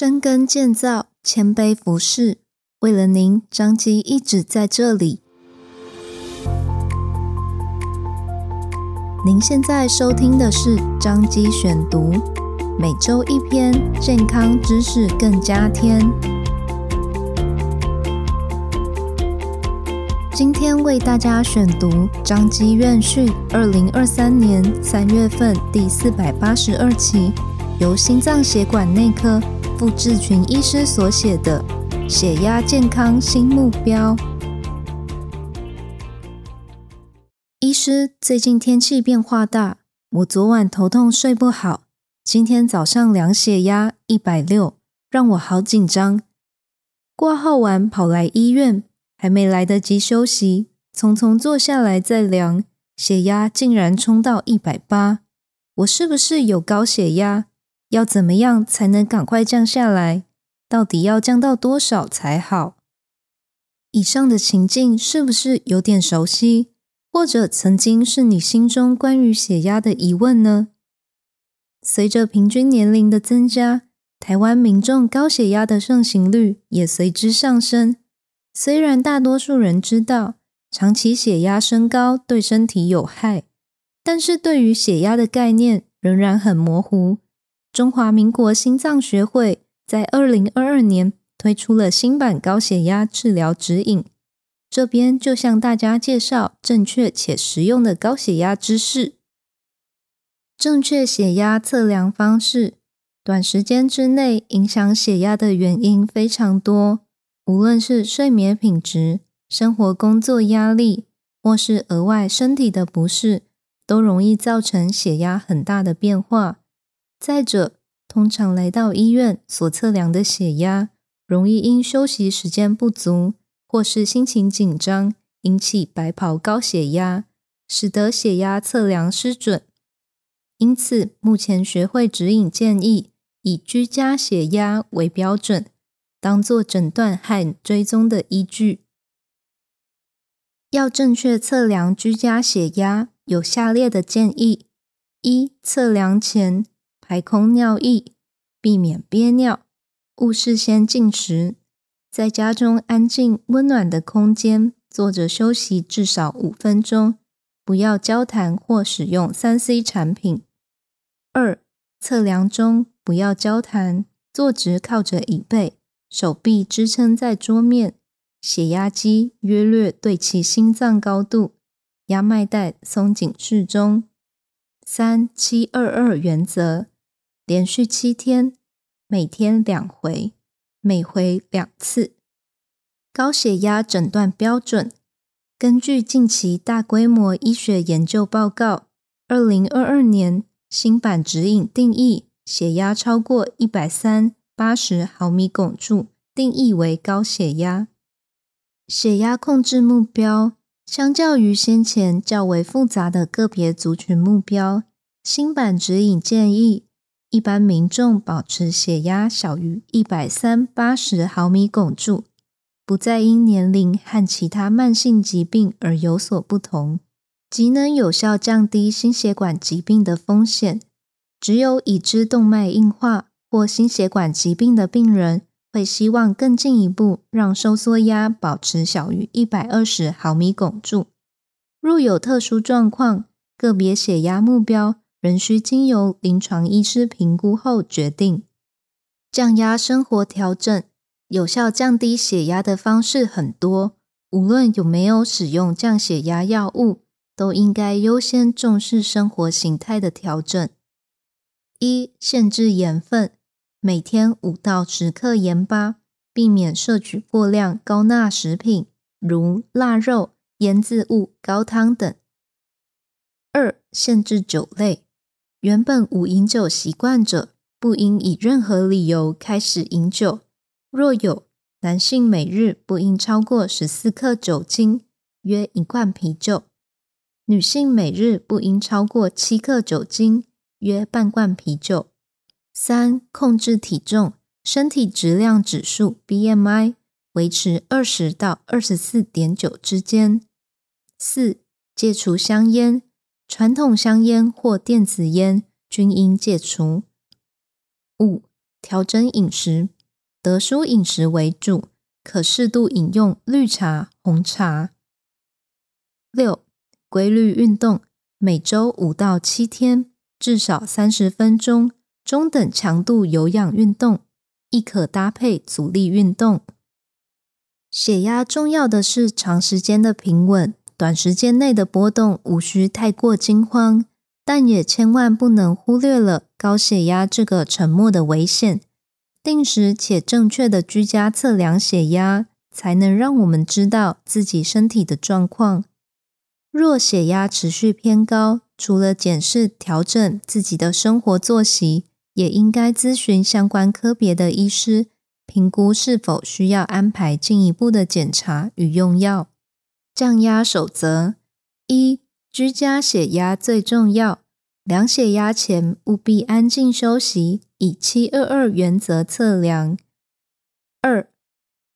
深耕建造，谦卑服侍，为了您，张基一直在这里。您现在收听的是张基选读，每周一篇健康知识，更加添。今天为大家选读张基院讯二零二三年三月份第四百八十二期，由心脏血管内科。傅志群医师所写的《血压健康新目标》。医师，最近天气变化大，我昨晚头痛睡不好，今天早上量血压一百六，让我好紧张。挂号完跑来医院，还没来得及休息，匆匆坐下来再量，血压竟然冲到一百八，我是不是有高血压？要怎么样才能赶快降下来？到底要降到多少才好？以上的情境是不是有点熟悉？或者曾经是你心中关于血压的疑问呢？随着平均年龄的增加，台湾民众高血压的盛行率也随之上升。虽然大多数人知道长期血压升高对身体有害，但是对于血压的概念仍然很模糊。中华民国心脏学会在二零二二年推出了新版高血压治疗指引，这边就向大家介绍正确且实用的高血压知识。正确血压测量方式，短时间之内影响血压的原因非常多，无论是睡眠品质、生活工作压力，或是额外身体的不适，都容易造成血压很大的变化。再者，通常来到医院所测量的血压，容易因休息时间不足或是心情紧张，引起白袍高血压，使得血压测量失准。因此，目前学会指引建议以居家血压为标准，当做诊断和追踪的依据。要正确测量居家血压，有下列的建议：一、测量前。排空尿意，避免憋尿，勿事先进食，在家中安静温暖的空间坐着休息至少五分钟，不要交谈或使用三 C 产品。二、测量中不要交谈，坐直靠着椅背，手臂支撑在桌面，血压机约略对齐心脏高度，压脉带松紧适中。三七二二原则。连续七天，每天两回，每回两次。高血压诊断标准，根据近期大规模医学研究报告，二零二二年新版指引定义，血压超过一百三八十毫米汞柱，定义为高血压。血压控制目标，相较于先前较为复杂的个别族群目标，新版指引建议。一般民众保持血压小于一百三八十毫米汞柱，不再因年龄和其他慢性疾病而有所不同，即能有效降低心血管疾病的风险。只有已知动脉硬化或心血管疾病的病人，会希望更进一步让收缩压保持小于一百二十毫米汞柱。若有特殊状况，个别血压目标。仍需经由临床医师评估后决定。降压生活调整，有效降低血压的方式很多，无论有没有使用降血压药物，都应该优先重视生活形态的调整。一、限制盐分，每天五到十克盐巴，避免摄取过量高钠食品，如腊肉、腌渍物、高汤等。二、限制酒类。原本无饮酒习惯者，不应以任何理由开始饮酒。若有，男性每日不应超过十四克酒精，约一罐啤酒；女性每日不应超过七克酒精，约半罐啤酒。三、控制体重，身体质量指数 BMI 维持二十到二十四点九之间。四、戒除香烟。传统香烟或电子烟均应戒除。五、调整饮食，得舒饮食为主，可适度饮用绿茶、红茶。六、规律运动，每周五到七天，至少三十分钟，中等强度有氧运动，亦可搭配阻力运动。血压重要的是长时间的平稳，短时间内的波动无需太过惊慌，但也千万不能忽略了高血压这个沉默的危险。定时且正确的居家测量血压，才能让我们知道自己身体的状况。若血压持续偏高，除了检视调整自己的生活作息，也应该咨询相关科别的医师，评估是否需要安排进一步的检查与用药。降压守则：一、居家血压最重要，量血压前务必安静休息，以七二二原则测量。二、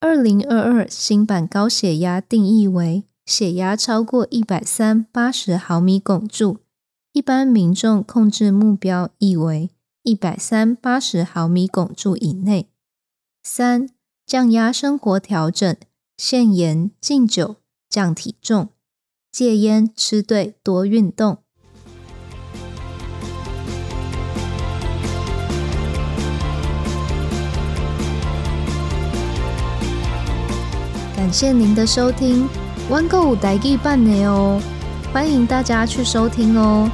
二零二二新版高血压定义为。血压超过一百三八十毫米汞柱，一般民众控制目标意为一百三八十毫米汞柱以内。三、降压生活调整：限盐、禁酒、降体重、戒烟、吃对、多运动。感谢您的收听。玩购有台语半年哦，欢迎大家去收听哦。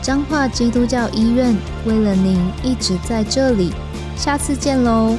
彰化基督教医院为了您一直在这里，下次见喽。